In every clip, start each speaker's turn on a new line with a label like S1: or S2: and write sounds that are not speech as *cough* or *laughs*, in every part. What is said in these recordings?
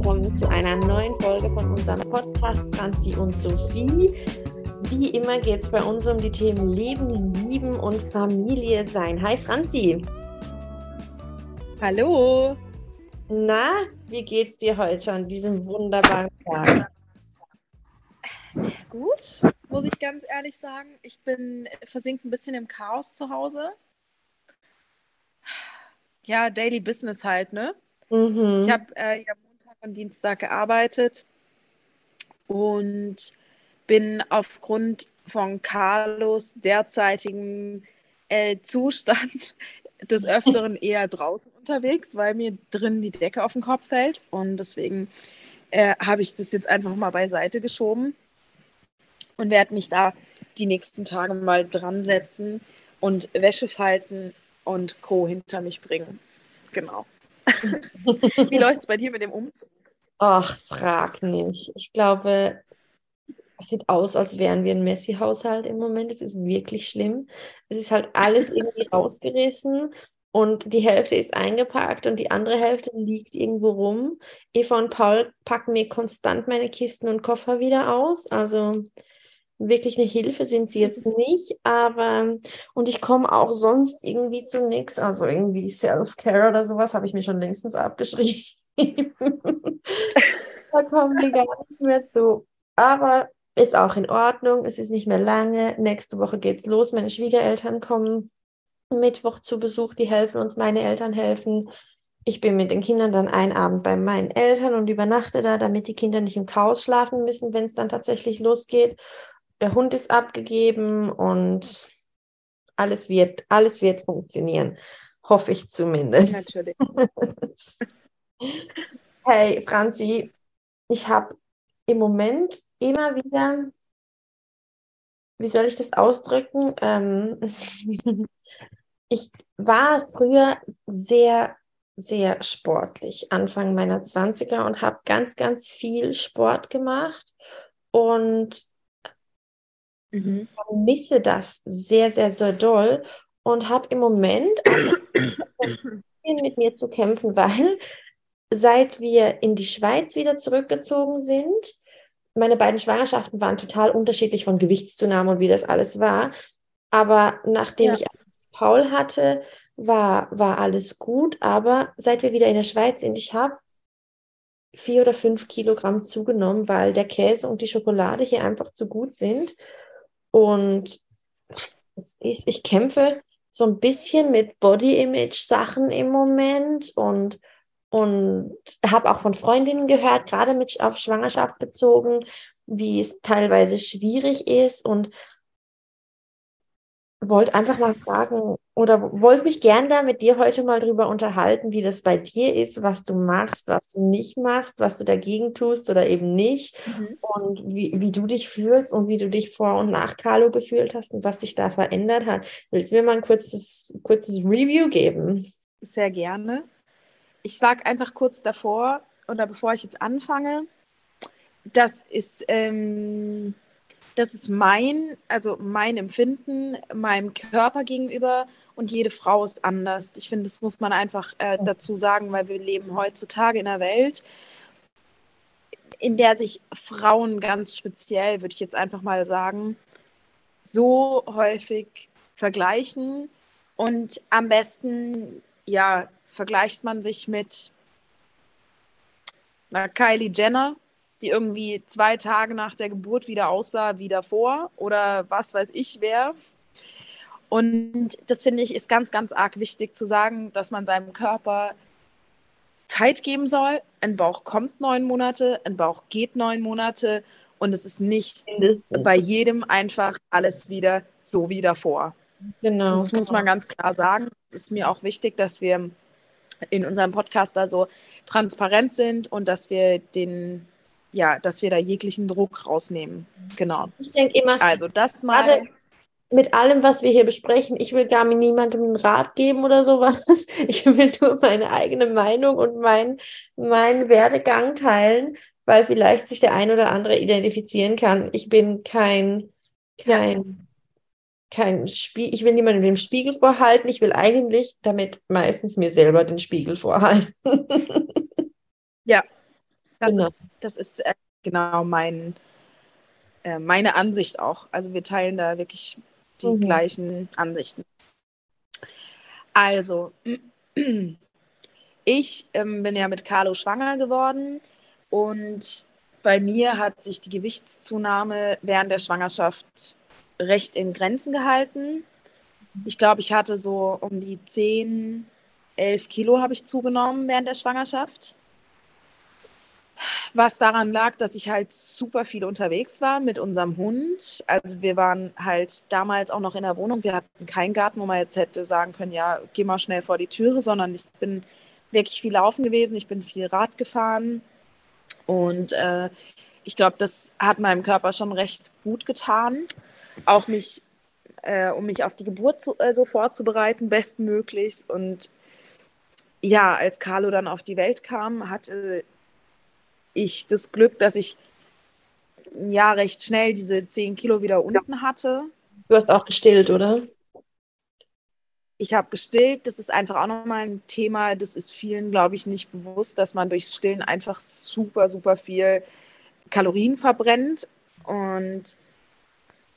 S1: willkommen zu einer neuen Folge von unserem Podcast Franzi und Sophie. Wie immer geht es bei uns um die Themen Leben, Lieben und Familie sein. Hi Franzi.
S2: Hallo.
S1: Na, wie geht's dir heute an diesem wunderbaren Tag?
S2: Sehr gut, muss ich ganz ehrlich sagen. Ich bin versinkt ein bisschen im Chaos zu Hause. Ja, Daily Business halt, ne? Mhm. Ich habe äh, ja Montag und Dienstag gearbeitet und bin aufgrund von Carlos derzeitigem äh, Zustand *laughs* des Öfteren *laughs* eher draußen unterwegs, weil mir drin die Decke auf den Kopf fällt. Und deswegen äh, habe ich das jetzt einfach mal beiseite geschoben und werde mich da die nächsten Tage mal dran setzen und Wäsche falten und Co. hinter mich bringen. Genau. Wie läuft es bei dir mit dem Umzug?
S1: Ach, frag nicht. Ich glaube, es sieht aus, als wären wir ein Messi-Haushalt im Moment. Es ist wirklich schlimm. Es ist halt alles *laughs* irgendwie rausgerissen und die Hälfte ist eingepackt und die andere Hälfte liegt irgendwo rum. Eva und Paul packen mir konstant meine Kisten und Koffer wieder aus. Also wirklich eine Hilfe sind sie jetzt nicht, aber und ich komme auch sonst irgendwie zu nichts. Also irgendwie Self-Care oder sowas habe ich mir schon längstens abgeschrieben. *laughs* da kommen wir gar nicht mehr zu. Aber ist auch in Ordnung, es ist nicht mehr lange. Nächste Woche geht's los. Meine Schwiegereltern kommen Mittwoch zu Besuch, die helfen uns, meine Eltern helfen. Ich bin mit den Kindern dann einen Abend bei meinen Eltern und übernachte da, damit die Kinder nicht im Chaos schlafen müssen, wenn es dann tatsächlich losgeht. Der Hund ist abgegeben und alles wird, alles wird funktionieren. Hoffe ich zumindest. Natürlich. *laughs* hey, Franzi, ich habe im Moment immer wieder, wie soll ich das ausdrücken? Ähm, *laughs* ich war früher sehr, sehr sportlich, Anfang meiner 20er und habe ganz, ganz viel Sport gemacht und mhm. misse das sehr, sehr, sehr doll und habe im Moment mit mir zu kämpfen, *laughs* weil seit wir in die Schweiz wieder zurückgezogen sind, meine beiden Schwangerschaften waren total unterschiedlich von Gewichtszunahme und wie das alles war. Aber nachdem ja. ich Paul hatte, war, war alles gut. Aber seit wir wieder in der Schweiz sind, ich habe vier oder fünf Kilogramm zugenommen, weil der Käse und die Schokolade hier einfach zu gut sind. Und ist, ich kämpfe so ein bisschen mit Body-Image-Sachen im Moment und und habe auch von Freundinnen gehört, gerade mit auf Schwangerschaft bezogen, wie es teilweise schwierig ist. Und wollte einfach mal fragen oder wollte mich gern da mit dir heute mal drüber unterhalten, wie das bei dir ist, was du machst, was du nicht machst, was du dagegen tust oder eben nicht mhm. und wie, wie du dich fühlst und wie du dich vor und nach Carlo gefühlt hast und was sich da verändert hat. Willst du mir mal ein kurzes, kurzes Review geben?
S2: Sehr gerne ich sage einfach kurz davor oder bevor ich jetzt anfange, das ist, ähm, das ist mein, also mein Empfinden meinem Körper gegenüber und jede Frau ist anders. Ich finde, das muss man einfach äh, dazu sagen, weil wir leben heutzutage in einer Welt, in der sich Frauen ganz speziell, würde ich jetzt einfach mal sagen, so häufig vergleichen und am besten ja vergleicht man sich mit einer Kylie Jenner, die irgendwie zwei Tage nach der Geburt wieder aussah wie davor oder was weiß ich wer. Und das finde ich ist ganz, ganz arg wichtig zu sagen, dass man seinem Körper Zeit geben soll. Ein Bauch kommt neun Monate, ein Bauch geht neun Monate und es ist nicht bei jedem einfach alles wieder so wie davor. Genau. Das muss man ganz klar sagen. Es ist mir auch wichtig, dass wir in unserem Podcast da so transparent sind und dass wir den, ja, dass wir da jeglichen Druck rausnehmen. Genau.
S1: Ich denke immer, also das mal. Mit allem, was wir hier besprechen, ich will gar niemandem einen Rat geben oder sowas. *laughs* Ich will nur meine eigene Meinung und mein, meinen Werdegang teilen, weil vielleicht sich der ein oder andere identifizieren kann. Ich bin kein, kein kein Spiel, ich will niemandem den Spiegel vorhalten, ich will eigentlich damit meistens mir selber den Spiegel vorhalten. *laughs*
S2: ja, Das genau. ist, das ist äh, genau mein, äh, meine Ansicht auch. Also wir teilen da wirklich die mhm. gleichen Ansichten. Also, *clears throat* ich ähm, bin ja mit Carlo schwanger geworden und bei mir hat sich die Gewichtszunahme während der Schwangerschaft recht in Grenzen gehalten. Ich glaube, ich hatte so um die 10, 11 Kilo habe ich zugenommen während der Schwangerschaft. Was daran lag, dass ich halt super viel unterwegs war mit unserem Hund. Also wir waren halt damals auch noch in der Wohnung. Wir hatten keinen Garten, wo man jetzt hätte sagen können, ja, geh mal schnell vor die Türe, sondern ich bin wirklich viel laufen gewesen. Ich bin viel Rad gefahren. Und äh, ich glaube, das hat meinem Körper schon recht gut getan. Auch mich, äh, um mich auf die Geburt zu, äh, so vorzubereiten, bestmöglichst. Und ja, als Carlo dann auf die Welt kam, hatte ich das Glück, dass ich ja recht schnell diese 10 Kilo wieder unten ja. hatte.
S1: Du hast auch gestillt, oder?
S2: Ich habe gestillt. Das ist einfach auch nochmal ein Thema. Das ist vielen, glaube ich, nicht bewusst, dass man durchs Stillen einfach super, super viel Kalorien verbrennt. Und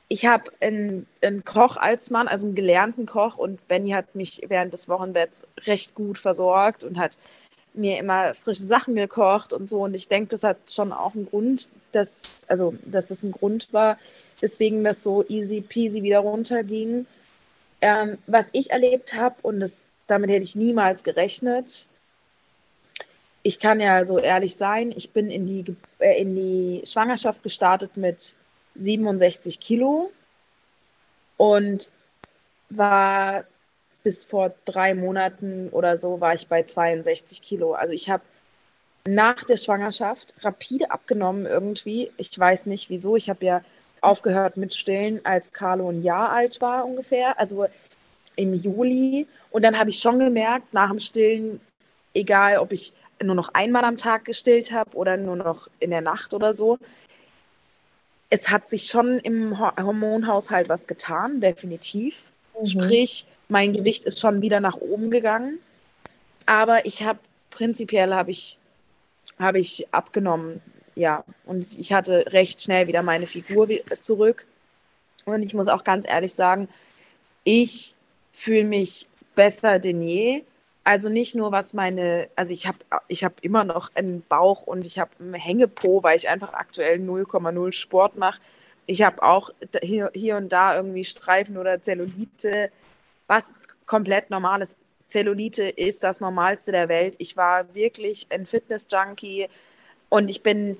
S2: ich habe einen, einen, Koch als Mann, also einen gelernten Koch. Und Benny hat mich während des Wochenbetts recht gut versorgt und hat mir immer frische Sachen gekocht und so. Und ich denke, das hat schon auch einen Grund, dass, also, dass das ein Grund war, weswegen das so easy peasy wieder runterging. Ähm, was ich erlebt habe, und das, damit hätte ich niemals gerechnet, ich kann ja so ehrlich sein, ich bin in die, äh, in die Schwangerschaft gestartet mit 67 Kilo und war bis vor drei Monaten oder so war ich bei 62 Kilo. Also ich habe nach der Schwangerschaft rapide abgenommen irgendwie. Ich weiß nicht wieso. Ich habe ja aufgehört mit Stillen, als Carlo ein Jahr alt war ungefähr. Also im Juli. Und dann habe ich schon gemerkt, nach dem Stillen, egal ob ich nur noch einmal am Tag gestillt habe oder nur noch in der Nacht oder so, es hat sich schon im Hormonhaushalt was getan, definitiv. Mhm. Sprich, mein Gewicht ist schon wieder nach oben gegangen. Aber ich habe prinzipiell habe ich, hab ich abgenommen, ja. Und ich hatte recht schnell wieder meine Figur zurück. Und ich muss auch ganz ehrlich sagen, ich fühle mich besser denn je. Also nicht nur was meine, also ich habe ich hab immer noch einen Bauch und ich habe einen Hängepo, weil ich einfach aktuell 0,0 Sport mache. Ich habe auch hier, hier und da irgendwie Streifen oder Zellulite was komplett normal ist. Zellulite ist das Normalste der Welt. Ich war wirklich ein Fitness-Junkie und ich bin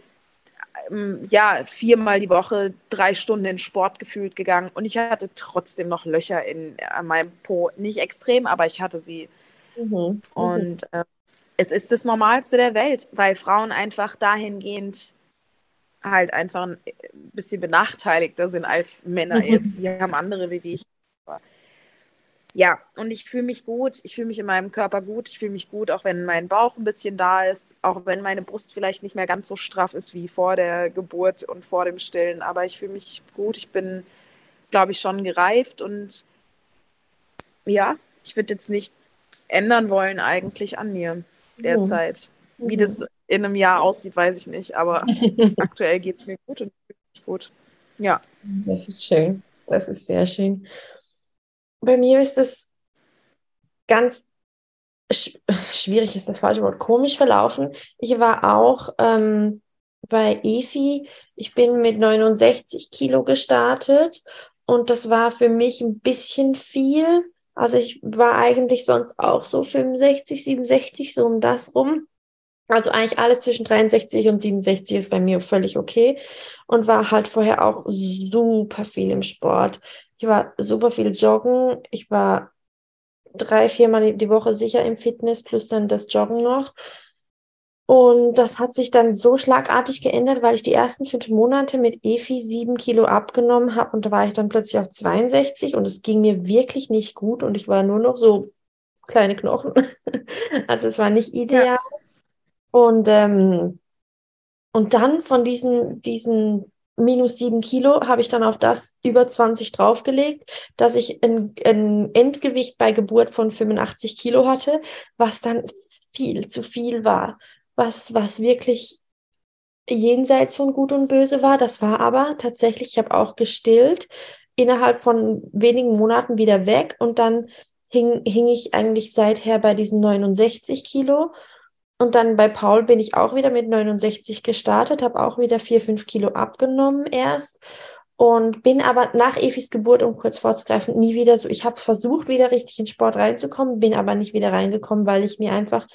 S2: ähm, ja viermal die Woche drei Stunden in Sport gefühlt gegangen und ich hatte trotzdem noch Löcher in an meinem Po. Nicht extrem, aber ich hatte sie. Mhm. mhm. Und äh, es ist das Normalste der Welt, weil Frauen einfach dahingehend halt einfach ein bisschen benachteiligter sind als Männer mhm. jetzt. Die haben andere wie ich ja, und ich fühle mich gut, ich fühle mich in meinem Körper gut, ich fühle mich gut, auch wenn mein Bauch ein bisschen da ist, auch wenn meine Brust vielleicht nicht mehr ganz so straff ist wie vor der Geburt und vor dem Stillen, aber ich fühle mich gut, ich bin, glaube ich, schon gereift und ja, ich würde jetzt nicht ändern wollen eigentlich an mir derzeit. Mhm. Wie das in einem Jahr aussieht, weiß ich nicht, aber *laughs* aktuell geht es mir gut und fühle mich gut. Ja.
S1: Das ist schön, das ist sehr schön bei mir ist es ganz sch schwierig, ist das falsche Wort, komisch verlaufen. Ich war auch ähm, bei EFI, ich bin mit 69 Kilo gestartet und das war für mich ein bisschen viel. Also ich war eigentlich sonst auch so 65, 67, so um das rum. Also eigentlich alles zwischen 63 und 67 ist bei mir völlig okay und war halt vorher auch super viel im Sport. Ich war super viel joggen. Ich war drei, viermal die Woche sicher im Fitness plus dann das Joggen noch. Und das hat sich dann so schlagartig geändert, weil ich die ersten fünf Monate mit Efi sieben Kilo abgenommen habe und da war ich dann plötzlich auf 62 und es ging mir wirklich nicht gut und ich war nur noch so kleine Knochen. *laughs* also es war nicht ideal. Ja. Und, ähm, und dann von diesen, diesen minus sieben Kilo habe ich dann auf das über 20 draufgelegt, dass ich ein, ein Endgewicht bei Geburt von 85 Kilo hatte, was dann viel zu viel war, was, was wirklich jenseits von Gut und Böse war. Das war aber tatsächlich, ich habe auch gestillt, innerhalb von wenigen Monaten wieder weg und dann hing, hing ich eigentlich seither bei diesen 69 Kilo. Und dann bei Paul bin ich auch wieder mit 69 gestartet, habe auch wieder 4, 5 Kilo abgenommen erst und bin aber nach Efis Geburt, um kurz vorzugreifen, nie wieder so. Ich habe versucht, wieder richtig in Sport reinzukommen, bin aber nicht wieder reingekommen, weil ich mir einfach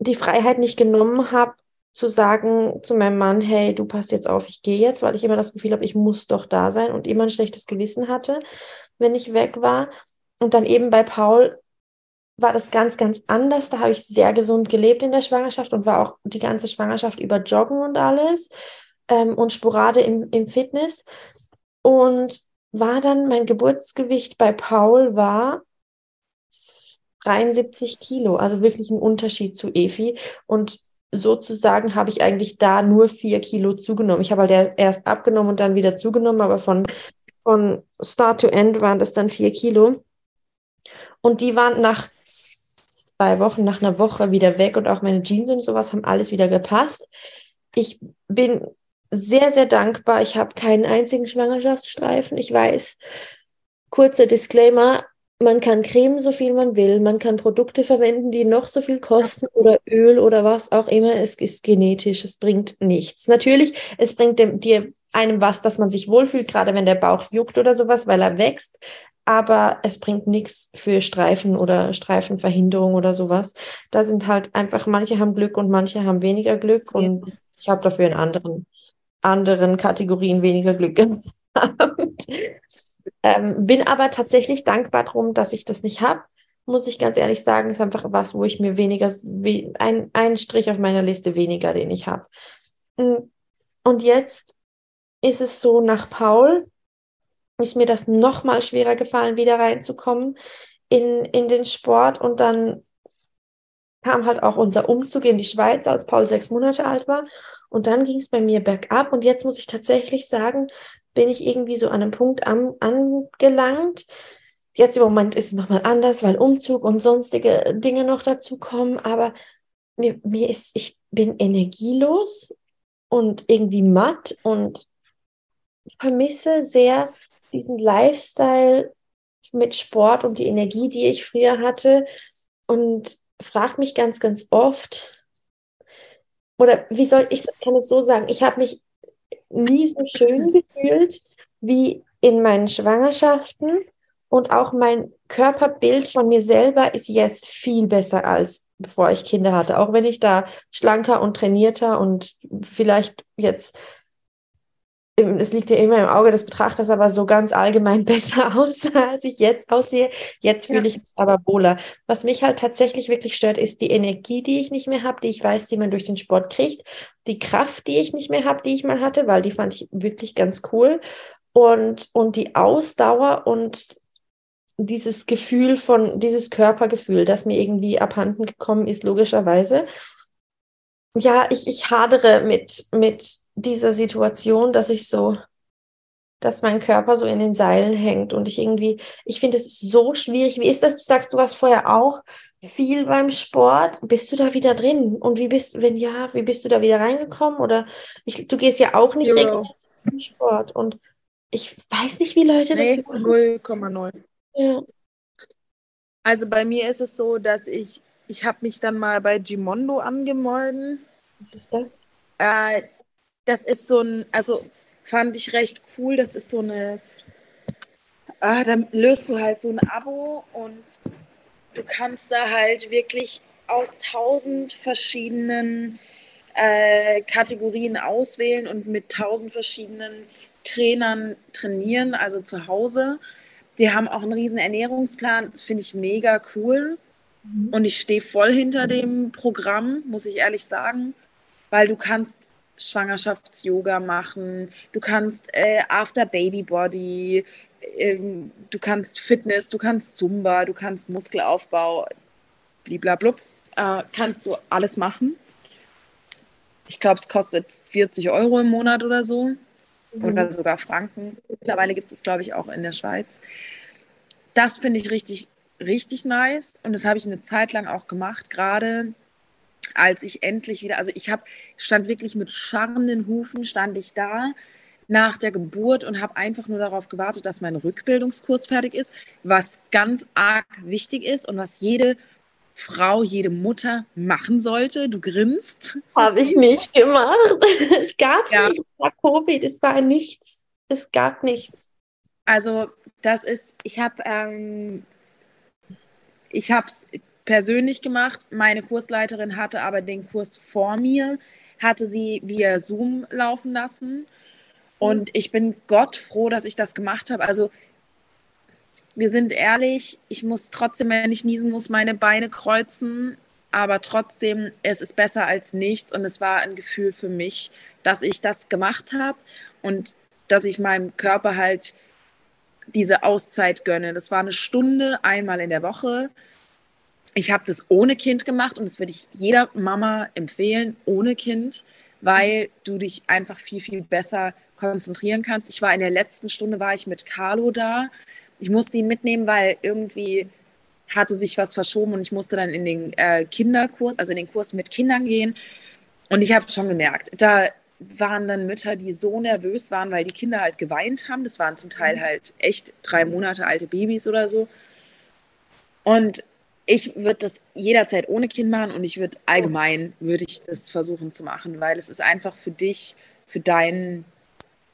S1: die Freiheit nicht genommen habe, zu sagen zu meinem Mann, hey, du passt jetzt auf, ich gehe jetzt, weil ich immer das Gefühl habe, ich muss doch da sein und immer ein schlechtes Gewissen hatte, wenn ich weg war. Und dann eben bei Paul war das ganz, ganz anders. Da habe ich sehr gesund gelebt in der Schwangerschaft und war auch die ganze Schwangerschaft über Joggen und alles ähm, und Sporade im, im Fitness. Und war dann, mein Geburtsgewicht bei Paul war 73 Kilo, also wirklich ein Unterschied zu Efi. Und sozusagen habe ich eigentlich da nur vier Kilo zugenommen. Ich habe halt erst abgenommen und dann wieder zugenommen, aber von, von Start to End waren das dann vier Kilo. Und die waren nach zwei Wochen, nach einer Woche wieder weg und auch meine Jeans und sowas haben alles wieder gepasst. Ich bin sehr, sehr dankbar. Ich habe keinen einzigen Schwangerschaftsstreifen. Ich weiß, kurzer Disclaimer, man kann cremen, so viel man will. Man kann Produkte verwenden, die noch so viel kosten oder Öl oder was auch immer. Es ist genetisch. Es bringt nichts. Natürlich, es bringt dem, dir einem was, dass man sich wohlfühlt, gerade wenn der Bauch juckt oder sowas, weil er wächst. Aber es bringt nichts für Streifen oder Streifenverhinderung oder sowas. Da sind halt einfach, manche haben Glück und manche haben weniger Glück. Und ja. ich habe dafür in anderen, anderen Kategorien weniger Glück *laughs* gehabt. Ähm, bin aber tatsächlich dankbar darum, dass ich das nicht habe. Muss ich ganz ehrlich sagen, ist einfach was, wo ich mir weniger, ein, ein Strich auf meiner Liste weniger, den ich habe. Mm, und jetzt ist es so, nach Paul ist mir das nochmal schwerer gefallen, wieder reinzukommen in, in den Sport. Und dann kam halt auch unser Umzug in die Schweiz, als Paul sechs Monate alt war. Und dann ging es bei mir bergab. Und jetzt muss ich tatsächlich sagen, bin ich irgendwie so an einem Punkt an, angelangt. Jetzt im Moment ist es nochmal anders, weil Umzug und sonstige Dinge noch dazu kommen. Aber mir, mir ist, ich bin energielos und irgendwie matt und vermisse sehr diesen Lifestyle mit Sport und die Energie, die ich früher hatte. Und frage mich ganz, ganz oft, oder wie soll ich kann es so sagen, ich habe mich nie so schön gefühlt wie in meinen Schwangerschaften und auch mein Körperbild von mir selber ist jetzt viel besser als bevor ich Kinder hatte. Auch wenn ich da schlanker und trainierter und vielleicht jetzt, es liegt ja immer im Auge des Betrachters, aber so ganz allgemein *laughs* besser aussah, als ich jetzt aussehe. Jetzt fühle ja. ich mich aber wohler. Was mich halt tatsächlich wirklich stört, ist die Energie, die ich nicht mehr habe, die ich weiß, die man durch den Sport kriegt die Kraft, die ich nicht mehr habe, die ich mal hatte, weil die fand ich wirklich ganz cool. Und, und die Ausdauer und dieses Gefühl von, dieses Körpergefühl, das mir irgendwie abhanden gekommen ist, logischerweise. Ja, ich, ich hadere mit, mit dieser Situation, dass ich so, dass mein Körper so in den Seilen hängt und ich irgendwie, ich finde es so schwierig. Wie ist das? Du sagst, du warst vorher auch viel beim Sport. Bist du da wieder drin? Und wie bist, wenn ja, wie bist du da wieder reingekommen? Oder ich, du gehst ja auch nicht ja. regelmäßig zum Sport. Und ich weiß nicht, wie Leute nee, das
S2: machen. 0,0. Ja. Also bei mir ist es so, dass ich, ich habe mich dann mal bei Gimondo angemeldet.
S1: Was ist das?
S2: Äh, das ist so ein, also fand ich recht cool. Das ist so eine, ah, dann löst du halt so ein Abo und du kannst da halt wirklich aus tausend verschiedenen äh, Kategorien auswählen und mit tausend verschiedenen Trainern trainieren, also zu Hause. Die haben auch einen riesen Ernährungsplan, das finde ich mega cool. Mhm. Und ich stehe voll hinter dem Programm, muss ich ehrlich sagen, weil du kannst Schwangerschafts-Yoga machen, du kannst äh, After Baby Body, ähm, du kannst Fitness, du kannst Zumba, du kannst Muskelaufbau, bliblablub, äh, kannst du alles machen. Ich glaube, es kostet 40 Euro im Monat oder so. Mhm. Oder sogar Franken. Mittlerweile gibt es, glaube ich, auch in der Schweiz. Das finde ich richtig, richtig nice. Und das habe ich eine Zeit lang auch gemacht, gerade als ich endlich wieder, also ich habe, stand wirklich mit scharrenden Hufen, stand ich da nach der Geburt und habe einfach nur darauf gewartet, dass mein Rückbildungskurs fertig ist, was ganz arg wichtig ist und was jede Frau, jede Mutter machen sollte. Du grinst.
S1: Habe ich nicht gemacht. *laughs* Es gab ja. nicht. Es war Covid, es war nichts. Es gab nichts.
S2: Also das ist, ich habe ähm, ich habe es persönlich gemacht. Meine Kursleiterin hatte aber den Kurs vor mir, hatte sie via Zoom laufen lassen. Und ich bin Gott froh, dass ich das gemacht habe. Also wir sind ehrlich, ich muss trotzdem, wenn ich niesen muss, meine Beine kreuzen. Aber trotzdem, es ist besser als nichts. Und es war ein Gefühl für mich, dass ich das gemacht habe und dass ich meinem Körper halt diese Auszeit gönne. Das war eine Stunde einmal in der Woche. Ich habe das ohne Kind gemacht und das würde ich jeder Mama empfehlen, ohne Kind, weil du dich einfach viel, viel besser konzentrieren kannst. Ich war in der letzten Stunde, war ich mit Carlo da. Ich musste ihn mitnehmen, weil irgendwie hatte sich was verschoben und ich musste dann in den äh, Kinderkurs, also in den Kurs mit Kindern gehen. Und ich habe schon gemerkt, da waren dann Mütter, die so nervös waren, weil die Kinder halt geweint haben. Das waren zum Teil mhm. halt echt drei Monate alte Babys oder so. Und ich würde das jederzeit ohne Kind machen und ich würde allgemein würde ich das versuchen zu machen, weil es ist einfach für dich, für dein,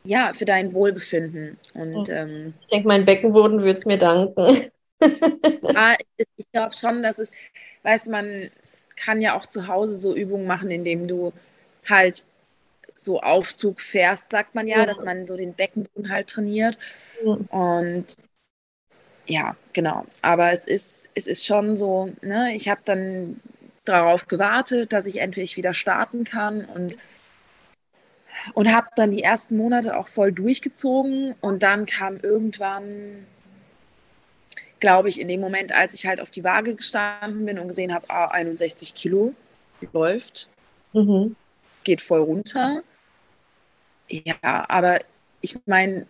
S2: ja, für dein Wohlbefinden. Und ähm,
S1: ich denke, mein Beckenboden würde es mir danken. *laughs*
S2: ja, ich glaube schon, dass es, weißt du, man kann ja auch zu Hause so Übungen machen, indem du halt so Aufzug fährst, sagt man ja, ja. dass man so den Beckenboden halt trainiert. Ja. Und ja, genau. Aber es ist, es ist schon so, ne, ich habe dann darauf gewartet, dass ich endlich wieder starten kann und, und habe dann die ersten Monate auch voll durchgezogen und dann kam irgendwann, glaube ich, in dem Moment, als ich halt auf die Waage gestanden bin und gesehen habe, ah, 61 Kilo läuft, mhm. geht voll runter. Ja, aber ich meine,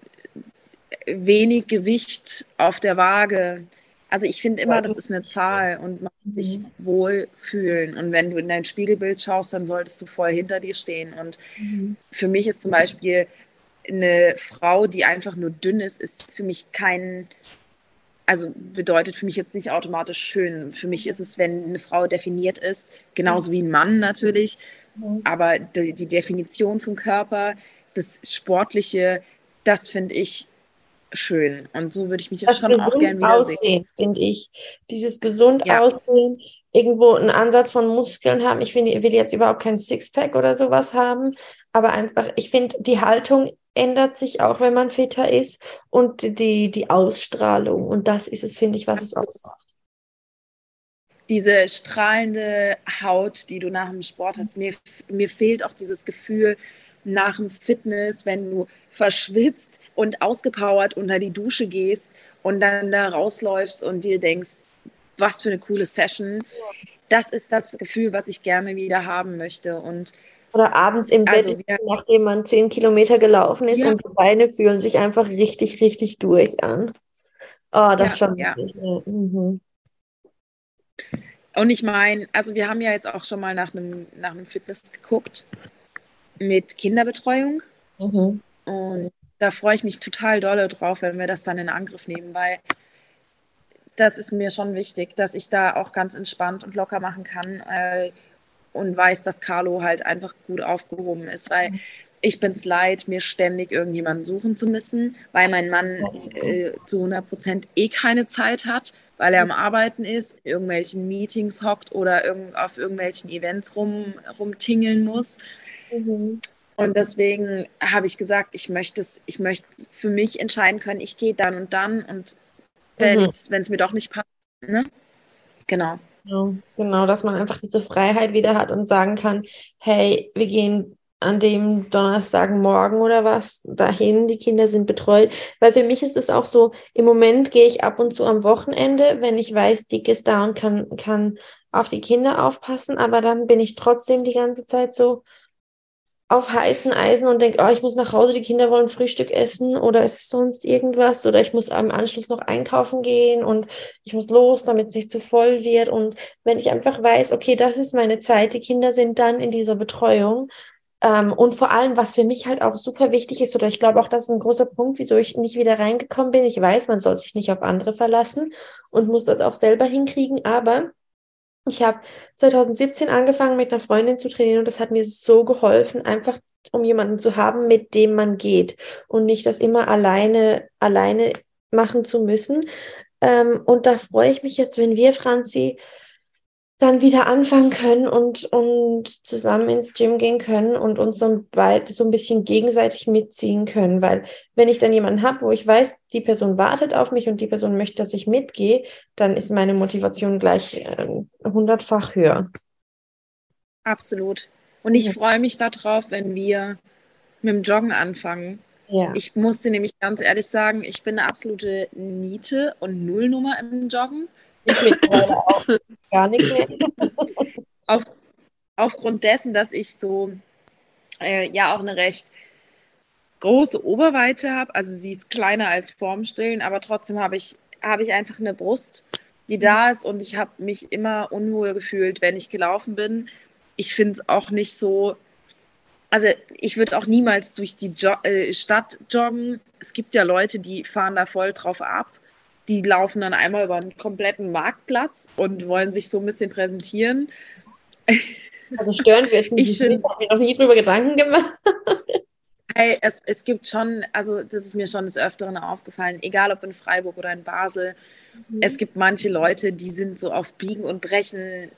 S2: wenig Gewicht auf der Waage. Also ich finde immer, das ist eine Zahl und man muss sich mhm. wohl fühlen. Und wenn du in dein Spiegelbild schaust, dann solltest du voll hinter dir stehen. Und mhm. für mich ist zum Beispiel eine Frau, die einfach nur dünn ist, ist für mich kein, also bedeutet für mich jetzt nicht automatisch schön. Für mich ist es, wenn eine Frau definiert ist, genauso wie ein Mann natürlich, mhm. aber die, die Definition vom Körper, das Sportliche, das finde ich schön. Und so würde ich mich das schon auch gerne wiedersehen.
S1: finde ich. Dieses gesund ja. aussehen, irgendwo einen Ansatz von Muskeln haben. Ich finde, ich will jetzt überhaupt kein Sixpack oder sowas haben, aber einfach, ich finde, die Haltung ändert sich auch, wenn man fitter ist und die, die Ausstrahlung. Und das ist es, finde ich, was es ausmacht.
S2: Diese strahlende Haut, die du nach dem Sport hast, mir, mir fehlt auch dieses Gefühl, nach dem Fitness, wenn du verschwitzt und ausgepowert unter die Dusche gehst und dann da rausläufst und dir denkst, was für eine coole Session. Das ist das Gefühl, was ich gerne wieder haben möchte. Und
S1: oder abends im Bett, also, ja. nachdem man zehn Kilometer gelaufen ist ja. und die Beine fühlen sich einfach richtig, richtig durch an. Oh, das ja, schon ja. Mhm.
S2: Und ich meine, also wir haben ja jetzt auch schon mal nach einem, nach einem Fitness geguckt mit Kinderbetreuung. Mhm. Und da freue ich mich total dolle drauf, wenn wir das dann in Angriff nehmen, weil das ist mir schon wichtig, dass ich da auch ganz entspannt und locker machen kann äh, und weiß, dass Carlo halt einfach gut aufgehoben ist, weil mhm. ich bin es leid, mir ständig irgendjemanden suchen zu müssen, weil mein Mann äh, zu 100 Prozent eh keine Zeit hat, weil er am Arbeiten ist, irgendwelchen Meetings hockt oder irg auf irgendwelchen Events rum, rumtingeln muss. Mhm. Und deswegen habe ich gesagt, ich möchte es, ich möchte für mich entscheiden können, ich gehe dann und dann und wenn mhm. es mir doch nicht passt, ne? Genau.
S1: Ja, genau, dass man einfach diese Freiheit wieder hat und sagen kann, hey, wir gehen an dem Donnerstagmorgen oder was dahin, die Kinder sind betreut. Weil für mich ist es auch so, im Moment gehe ich ab und zu am Wochenende, wenn ich weiß, Dick ist da und kann, kann auf die Kinder aufpassen, aber dann bin ich trotzdem die ganze Zeit so, auf heißen Eisen und denke, oh, ich muss nach Hause, die Kinder wollen Frühstück essen oder ist es sonst irgendwas oder ich muss am Anschluss noch einkaufen gehen und ich muss los, damit es nicht zu voll wird. Und wenn ich einfach weiß, okay, das ist meine Zeit, die Kinder sind dann in dieser Betreuung. Ähm, und vor allem, was für mich halt auch super wichtig ist, oder ich glaube auch, das ist ein großer Punkt, wieso ich nicht wieder reingekommen bin. Ich weiß, man soll sich nicht auf andere verlassen und muss das auch selber hinkriegen, aber ich habe 2017 angefangen, mit einer Freundin zu trainieren und das hat mir so geholfen, einfach um jemanden zu haben, mit dem man geht und nicht das immer alleine, alleine machen zu müssen. Ähm, und da freue ich mich jetzt, wenn wir, Franzi, dann wieder anfangen können und, und zusammen ins Gym gehen können und uns so ein, so ein bisschen gegenseitig mitziehen können. Weil wenn ich dann jemanden habe, wo ich weiß, die Person wartet auf mich und die Person möchte, dass ich mitgehe, dann ist meine Motivation gleich äh, hundertfach äh, höher.
S2: Absolut. Und ich freue mich darauf, wenn wir mit dem Joggen anfangen. Ja. Ich musste nämlich ganz ehrlich sagen, ich bin eine absolute Niete und Nullnummer im Joggen. Ich mittlerweile auch *laughs* gar nicht mehr. Auf, aufgrund dessen, dass ich so äh, ja auch eine recht große Oberweite habe, also sie ist kleiner als Formstillen, aber trotzdem habe ich, hab ich einfach eine Brust, die da ist und ich habe mich immer unwohl gefühlt, wenn ich gelaufen bin. Ich finde es auch nicht so, also ich würde auch niemals durch die jo äh, Stadt joggen. Es gibt ja Leute, die fahren da voll drauf ab die laufen dann einmal über einen kompletten Marktplatz und wollen sich so ein bisschen präsentieren.
S1: Also stören wir jetzt *laughs* nicht. Ich habe mir noch nie drüber Gedanken gemacht.
S2: Hey, es, es gibt schon, also das ist mir schon des Öfteren aufgefallen, egal ob in Freiburg oder in Basel, mhm. es gibt manche Leute, die sind so auf Biegen und Brechen,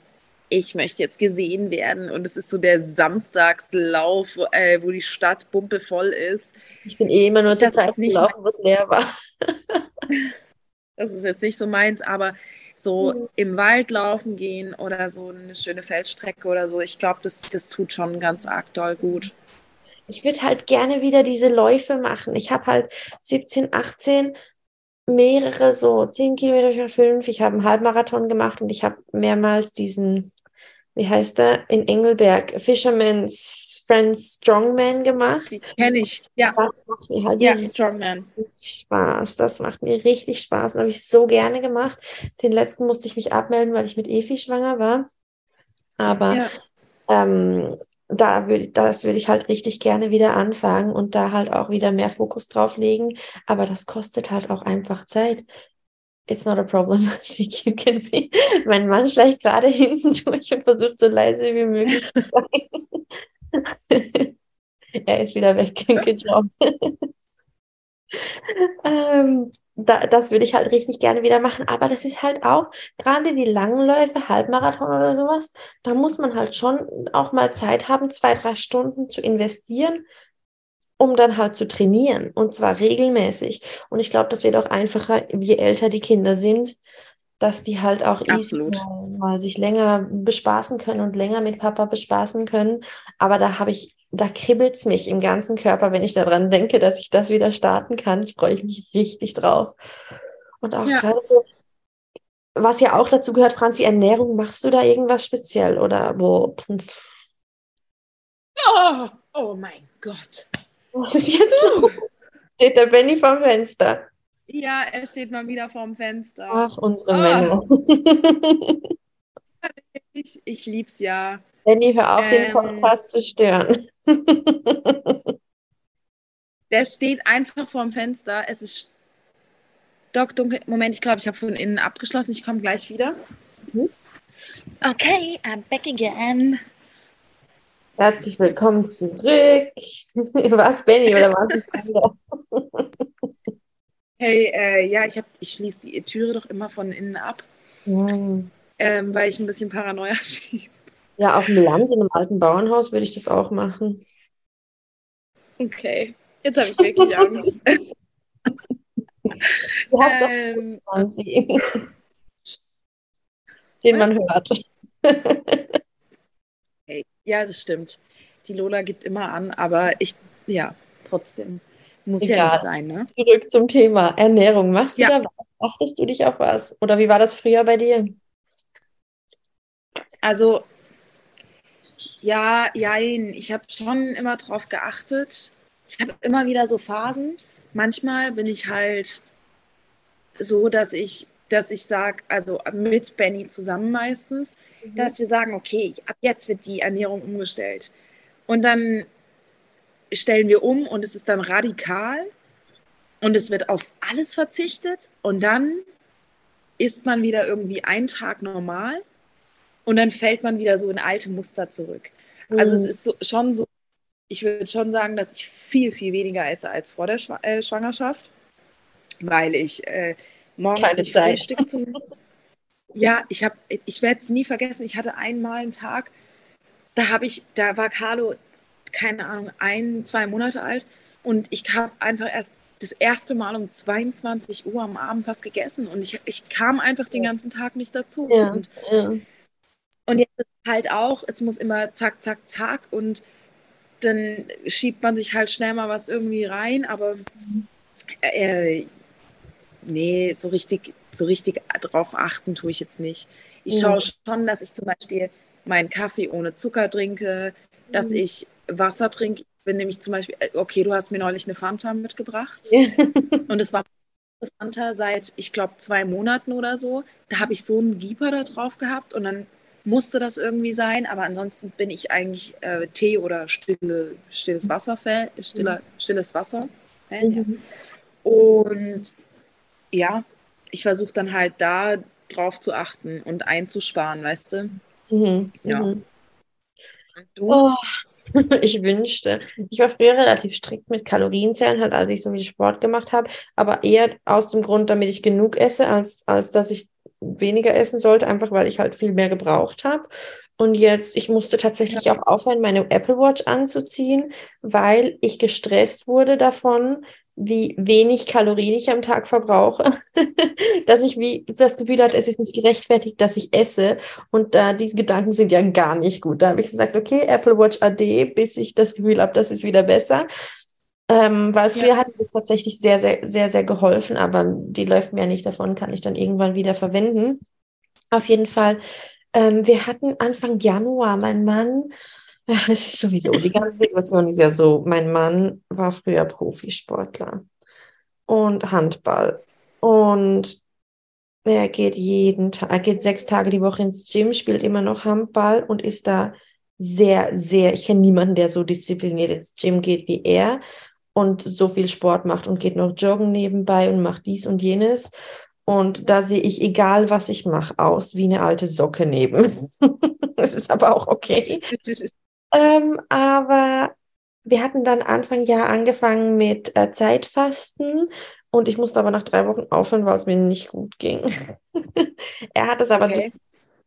S2: ich möchte jetzt gesehen werden und es ist so der Samstagslauf, äh, wo die Stadt bumpevoll ist.
S1: Ich bin eh immer nur zur Zeit gelaufen, wo es leer war. *laughs*
S2: Das ist jetzt nicht so meins, aber so mhm. im Wald laufen gehen oder so eine schöne Feldstrecke oder so, ich glaube, das, das tut schon ganz arg doll gut.
S1: Ich würde halt gerne wieder diese Läufe machen. Ich habe halt 17, 18 mehrere so 10 Kilometer, 5. Ich habe einen Halbmarathon gemacht und ich habe mehrmals diesen wie heißt der, in Engelberg, Fisherman's Friends Strongman gemacht. Die
S2: kenne ich, ja. Mir halt ja, Strongman.
S1: Spaß, das macht mir richtig Spaß. Das habe ich so gerne gemacht. Den letzten musste ich mich abmelden, weil ich mit Efi schwanger war. Aber ja. ähm, da würde das würde ich halt richtig gerne wieder anfangen und da halt auch wieder mehr Fokus drauf legen. Aber das kostet halt auch einfach Zeit. It's not a problem. *laughs* you can be. Mein Mann schleicht gerade *laughs* hinten durch und versucht so leise wie möglich zu sein. *laughs* er ist wieder weg. *laughs* Good job. *laughs* ähm, da, das würde ich halt richtig gerne wieder machen. Aber das ist halt auch, gerade die langen Läufe, Halbmarathon oder sowas, da muss man halt schon auch mal Zeit haben, zwei, drei Stunden zu investieren um dann halt zu trainieren und zwar regelmäßig. Und ich glaube, das wird auch einfacher, je älter die Kinder sind, dass die halt auch Absolut. mal, mal, sich länger bespaßen können und länger mit Papa bespaßen können. Aber da habe ich, da kribbelt es mich im ganzen Körper, wenn ich daran denke, dass ich das wieder starten kann. Ich freue mich richtig drauf. Und auch ja. gerade so, was ja auch dazu gehört, Franzi, Ernährung, machst du da irgendwas speziell oder wo?
S2: Oh, oh mein Gott.
S1: Was ist jetzt los? Steht der Benny vorm Fenster?
S2: Ja, er steht mal wieder vorm Fenster.
S1: Ach, unsere ah. Männer. *laughs*
S2: ich ich lieb's ja.
S1: Benny, hör auf, ähm, den Podcast zu stören. *laughs*
S2: der steht einfach vorm Fenster. Es ist stockdunkel. Moment, ich glaube, ich habe von innen abgeschlossen. Ich komme gleich wieder. Mhm. Okay, I'm back again.
S1: Herzlich willkommen zurück. *laughs* was, Benny, oder was?
S2: Hey, äh, ja, ich, ich schließe die Türe doch immer von innen ab, mhm. ähm, weil ich ein bisschen Paranoia *laughs* schiebe.
S1: Ja, auf dem Land, in einem alten Bauernhaus würde ich das auch machen.
S2: Okay, jetzt habe ich wirklich *laughs* Angst.
S1: ähm, den man hört.
S2: Ja, das stimmt. Die Lola gibt immer an, aber ich, ja, trotzdem. Muss Egal. ja nicht sein, ne?
S1: Zurück zum Thema Ernährung. Machst du ja. da was? Achtest du dich auf was? Oder wie war das früher bei dir?
S2: Also, Ja, jein. Ich habe schon immer drauf geachtet. Ich habe immer wieder so Phasen. Manchmal bin ich halt so, dass ich, dass ich sage, also mit Benny zusammen meistens, mhm. dass wir sagen, okay, ab jetzt wird die Ernährung umgestellt. Und dann stellen wir um und es ist dann radikal und es wird auf alles verzichtet und dann ist man wieder irgendwie einen Tag normal und dann fällt man wieder so in alte Muster zurück. Mhm. Also es ist so, schon so, ich würde schon sagen, dass ich viel, viel weniger esse als vor der Schw äh, Schwangerschaft, weil ich äh, morgens Keine nicht Frühstück zum... Ja, ich habe, ich werde es nie vergessen, ich hatte einmal einen Tag, da habe ich, da war Carlo, keine Ahnung, ein, zwei Monate alt und ich habe einfach erst das erste Mal um 22 Uhr am Abend was gegessen und ich, ich kam einfach den ganzen Tag nicht dazu. Ja, und, ja. und jetzt ist halt auch, es muss immer zack, zack, zack und dann schiebt man sich halt schnell mal was irgendwie rein, aber äh, nee, so richtig, so richtig drauf achten tue ich jetzt nicht. Ich schaue schon, dass ich zum Beispiel meinen Kaffee ohne Zucker trinke, dass mhm. ich Wasser trinke. Ich bin nämlich zum Beispiel, äh, okay, du hast mir neulich eine Fanta mitgebracht. und es war Fanta seit, ich glaube, zwei Monaten oder so. Da habe ich so einen Gieper da drauf gehabt und dann musste das irgendwie sein. Aber ansonsten bin ich eigentlich äh, Tee oder stille, stilles Wasser, stiller, mhm. stilles Wasser. Mhm. Und ja, ich versuche dann halt da drauf zu achten und einzusparen, weißt du? Mhm. Ja. Mhm.
S1: Du? Oh, *laughs* ich wünschte. Ich war früher relativ strikt mit Kalorienzählen, halt, als ich so viel Sport gemacht habe, aber eher aus dem Grund, damit ich genug esse, als, als dass ich weniger essen sollte, einfach weil ich halt viel mehr gebraucht habe. Und jetzt, ich musste tatsächlich auch aufhören, meine Apple Watch anzuziehen, weil ich gestresst wurde davon, wie wenig Kalorien ich am Tag verbrauche, *laughs* dass ich wie das Gefühl hatte, es ist nicht gerechtfertigt, dass ich esse. Und da äh, diese Gedanken sind ja gar nicht gut. Da habe ich gesagt, okay, Apple Watch AD, bis ich das Gefühl habe, das ist wieder besser. Ähm, weil früher ja. hat es tatsächlich sehr, sehr, sehr, sehr geholfen, aber die läuft mir ja nicht davon, kann ich dann irgendwann wieder verwenden. Auf jeden Fall, ähm, wir hatten Anfang Januar, mein Mann *laughs* es ist sowieso, die ganze Situation ist ja so, mein Mann war früher Profisportler und Handball und er geht jeden Tag, er geht sechs Tage die Woche ins Gym, spielt immer noch Handball und ist da sehr, sehr, ich kenne niemanden, der so diszipliniert ins Gym geht wie er und so viel Sport macht und geht noch joggen nebenbei und macht dies und jenes. Und da sehe ich, egal was ich mache, aus wie eine alte Socke neben. *laughs* das ist aber auch okay. Ähm, aber wir hatten dann Anfang Jahr angefangen mit äh, Zeitfasten und ich musste aber nach drei Wochen aufhören, weil es mir nicht gut ging. *laughs* er hat es aber okay.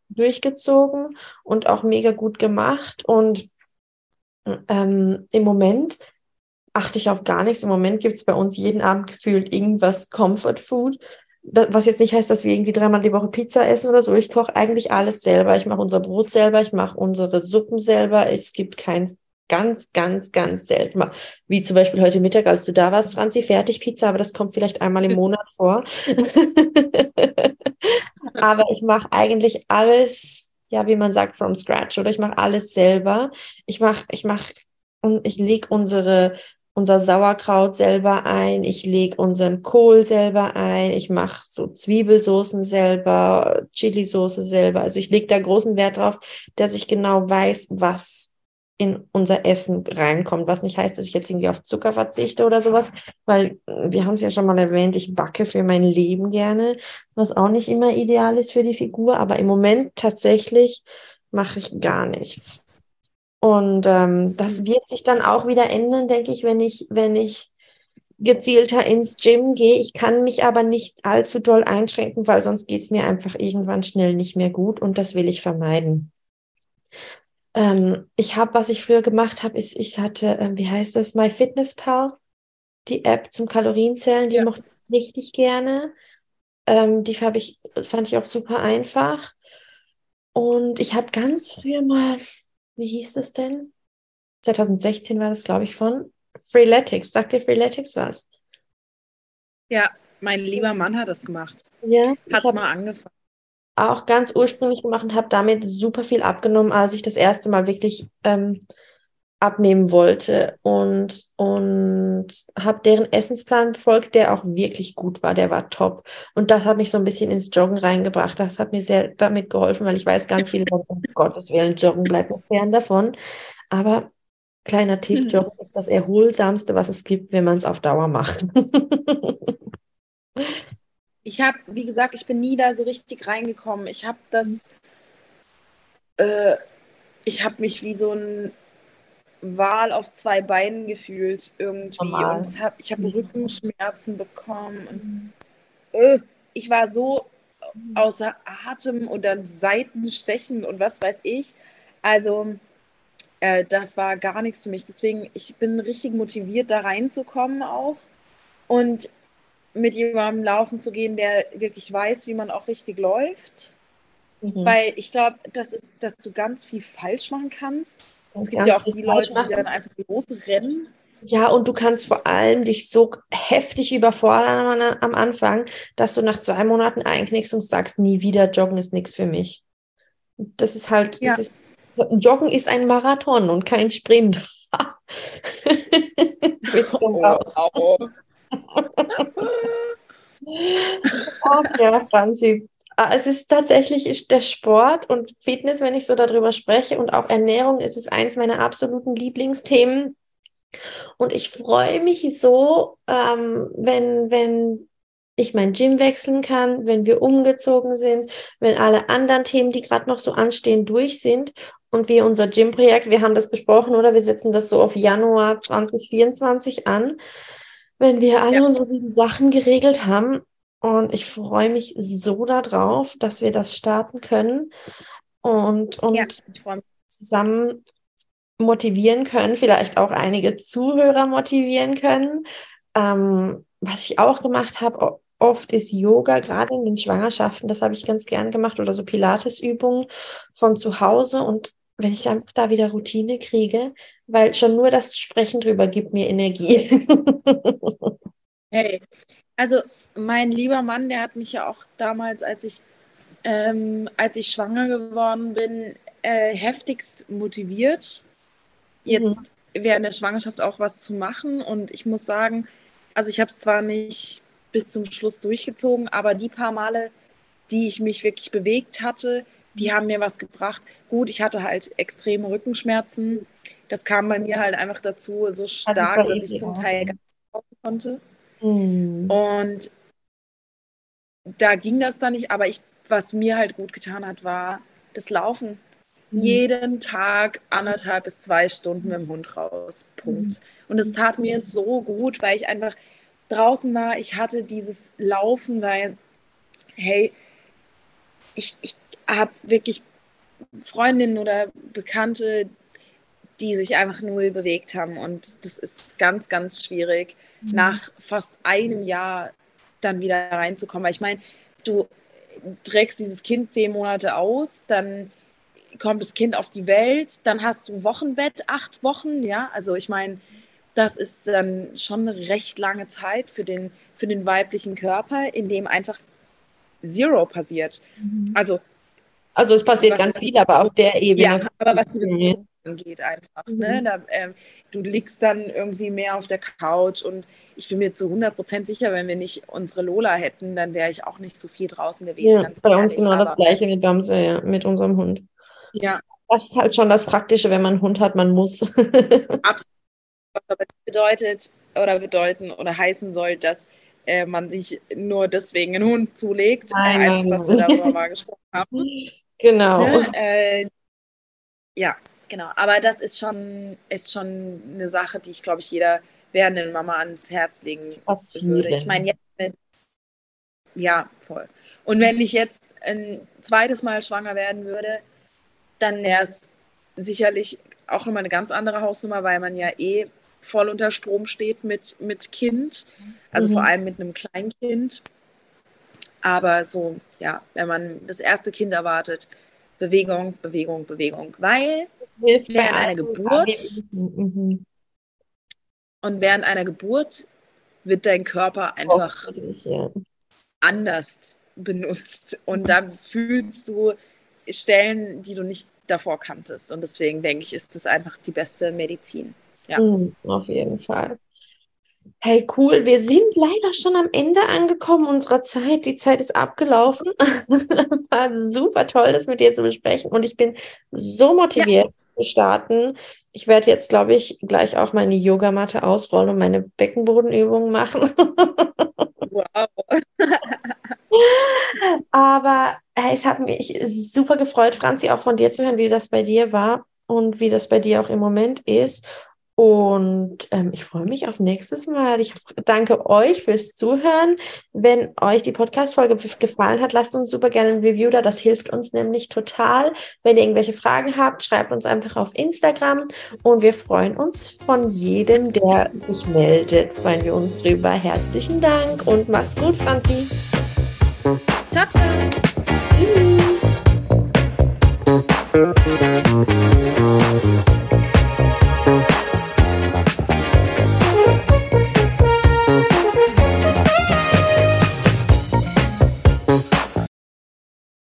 S1: durchgezogen und auch mega gut gemacht. Und ähm, im Moment achte ich auf gar nichts. Im Moment gibt es bei uns jeden Abend gefühlt irgendwas Comfort Food was jetzt nicht heißt, dass wir irgendwie dreimal die Woche Pizza essen oder so. Ich koche eigentlich alles selber. Ich mache unser Brot selber, ich mache unsere Suppen selber. Es gibt kein ganz, ganz, ganz selten mal, wie zum Beispiel heute Mittag, als du da warst, Franzi, Fertigpizza, aber das kommt vielleicht einmal im *laughs* Monat vor. *laughs* aber ich mache eigentlich alles, ja, wie man sagt, from scratch, oder ich mache alles selber. Ich mache, ich mache und ich lege unsere unser Sauerkraut selber ein, ich lege unseren Kohl selber ein, ich mache so Zwiebelsoßen selber, Chili-Soße selber. Also ich lege da großen Wert drauf, dass ich genau weiß, was in unser Essen reinkommt, was nicht heißt, dass ich jetzt irgendwie auf Zucker verzichte oder sowas, weil wir haben es ja schon mal erwähnt, ich backe für mein Leben gerne, was auch nicht immer ideal ist für die Figur, aber im Moment tatsächlich mache ich gar nichts. Und ähm, das mhm. wird sich dann auch wieder ändern, denke ich, wenn ich, wenn ich gezielter ins Gym gehe. Ich kann mich aber nicht allzu doll einschränken, weil sonst geht es mir einfach irgendwann schnell nicht mehr gut und das will ich vermeiden. Ähm, ich habe, was ich früher gemacht habe, ist, ich hatte, äh, wie heißt das, MyFitnessPal, die App zum Kalorienzählen, die ja. mochte ich richtig gerne. Ähm, die ich, fand ich auch super einfach. Und ich habe ganz früher mal wie hieß das denn? 2016 war das, glaube ich, von Freeletics. Sagt dir Freeletics was?
S2: Ja, mein lieber Mann hat das gemacht. Ja. Hat es mal angefangen.
S1: auch ganz ursprünglich gemacht und habe damit super viel abgenommen, als ich das erste Mal wirklich ähm, abnehmen wollte und, und habe deren Essensplan befolgt, der auch wirklich gut war, der war top. Und das hat mich so ein bisschen ins Joggen reingebracht. Das hat mir sehr damit geholfen, weil ich weiß, ganz viele sagen, *laughs* um Gottes Willen, Joggen bleibt noch fern davon. Aber kleiner Tipp, mhm. Joggen ist das erholsamste, was es gibt, wenn man es auf Dauer macht. *laughs*
S2: ich habe, wie gesagt, ich bin nie da so richtig reingekommen. Ich habe das, äh, ich habe mich wie so ein Wal auf zwei Beinen gefühlt irgendwie. Normal. Und hab, ich habe mhm. Rückenschmerzen bekommen. Und, mhm. äh, ich war so außer Atem und dann Seitenstechen und was weiß ich. Also äh, das war gar nichts für mich. Deswegen, ich bin richtig motiviert, da reinzukommen auch. Und mit jemandem laufen zu gehen, der wirklich weiß, wie man auch richtig läuft. Mhm. Weil ich glaube, das ist, dass du ganz viel falsch machen kannst. Es gibt ja auch die Leute, die dann einfach losrennen.
S1: Ja, und du kannst vor allem dich so heftig überfordern am Anfang, dass du nach zwei Monaten einknickst und sagst, nie wieder joggen ist nichts für mich. Das ist halt, ja. das ist, Joggen ist ein Marathon und kein Sprint. *laughs* oh, *laughs* Ach ja, Franzi. Ah, es ist tatsächlich der Sport und Fitness, wenn ich so darüber spreche, und auch Ernährung ist es eines meiner absoluten Lieblingsthemen. Und ich freue mich so, ähm, wenn, wenn ich mein Gym wechseln kann, wenn wir umgezogen sind, wenn alle anderen Themen, die gerade noch so anstehen, durch sind und wir unser Gym-Projekt, wir haben das besprochen, oder wir setzen das so auf Januar 2024 an, wenn wir alle ja. unsere sieben Sachen geregelt haben und ich freue mich so darauf, dass wir das starten können und, und ja, zusammen motivieren können, vielleicht auch einige Zuhörer motivieren können. Ähm, was ich auch gemacht habe, oft ist Yoga, gerade in den Schwangerschaften, das habe ich ganz gern gemacht, oder so Pilatesübungen von zu Hause. Und wenn ich dann da wieder Routine kriege, weil schon nur das Sprechen drüber gibt mir Energie. *laughs*
S2: hey, also mein lieber Mann, der hat mich ja auch damals, als ich, ähm, als ich schwanger geworden bin, äh, heftigst motiviert, jetzt mhm. während der Schwangerschaft auch was zu machen. Und ich muss sagen, also ich habe es zwar nicht bis zum Schluss durchgezogen, aber die paar Male, die ich mich wirklich bewegt hatte, die haben mir was gebracht. Gut, ich hatte halt extreme Rückenschmerzen. Das kam bei mir halt einfach dazu, so stark, dass ich zum Teil gar nicht konnte. Mhm. Und da ging das dann nicht, aber ich, was mir halt gut getan hat, war das Laufen. Mhm. Jeden Tag anderthalb bis zwei Stunden mit dem Hund raus. Punkt. Mhm. Und es tat mir so gut, weil ich einfach draußen war. Ich hatte dieses Laufen, weil, hey, ich, ich habe wirklich Freundinnen oder Bekannte, die sich einfach null bewegt haben. Und das ist ganz, ganz schwierig, mhm. nach fast einem Jahr dann wieder reinzukommen. Weil ich meine, du trägst dieses Kind zehn Monate aus, dann kommt das Kind auf die Welt, dann hast du Wochenbett, acht Wochen, ja. Also ich meine, das ist dann schon eine recht lange Zeit für den, für den weiblichen Körper, in dem einfach Zero passiert. Mhm. Also,
S1: also es passiert ganz viel, aber auf der Ebene. Ja,
S2: aber was die angeht einfach. Ne? Mhm. Ne? Da, ähm, du liegst dann irgendwie mehr auf der Couch und ich bin mir zu 100% sicher, wenn wir nicht unsere Lola hätten, dann wäre ich auch nicht so viel draußen gewesen.
S1: Ja, bei ehrlich, uns genau das gleiche mit Bamse, ja, mit unserem Hund.
S2: Ja.
S1: Das ist halt schon das Praktische, wenn man einen Hund hat, man muss. *laughs*
S2: Absolut. Was aber bedeutet oder bedeuten oder heißen soll, dass äh, man sich nur deswegen einen Hund zulegt. Nein, einfach, dass wir darüber mal gesprochen haben. *laughs*
S1: Genau.
S2: Ne? Äh, ja, Genau, aber das ist schon, ist schon eine Sache, die ich, glaube ich, jeder werdenden Mama ans Herz legen Spazieren. würde. Ich meine, jetzt mit, ja, voll. Und wenn ich jetzt ein zweites Mal schwanger werden würde, dann wäre es sicherlich auch nochmal eine ganz andere Hausnummer, weil man ja eh voll unter Strom steht mit, mit Kind, also mhm. vor allem mit einem Kleinkind. Aber so, ja, wenn man das erste Kind erwartet, Bewegung, Bewegung, Bewegung, weil Hilft während einer Geburt mhm. und während einer Geburt wird dein Körper einfach ja. anders. benutzt. Und da fühlst du Stellen, die du nicht davor kanntest. Und deswegen denke ich, ist das einfach die beste Medizin. Ja.
S1: Mhm, auf jeden Fall. Hey, cool. Wir sind leider schon am Ende angekommen unserer Zeit. Die Zeit ist abgelaufen. *laughs* War super toll, das mit dir zu besprechen. Und ich bin so motiviert ja. zu starten. Ich werde jetzt, glaube ich, gleich auch meine Yogamatte ausrollen und meine Beckenbodenübungen machen. wow. *laughs* Aber hey, es hat mich super gefreut, Franzi, auch von dir zu hören, wie das bei dir war und wie das bei dir auch im Moment ist. Und ähm, ich freue mich auf nächstes Mal. Ich danke euch fürs Zuhören. Wenn euch die Podcast-Folge gefallen hat, lasst uns super gerne ein Review da. Das hilft uns nämlich total. Wenn ihr irgendwelche Fragen habt, schreibt uns einfach auf Instagram. Und wir freuen uns von jedem, der sich meldet. Freuen wir uns drüber. Herzlichen Dank und macht's gut, Franzi.
S2: Ciao, ciao. Tschüss.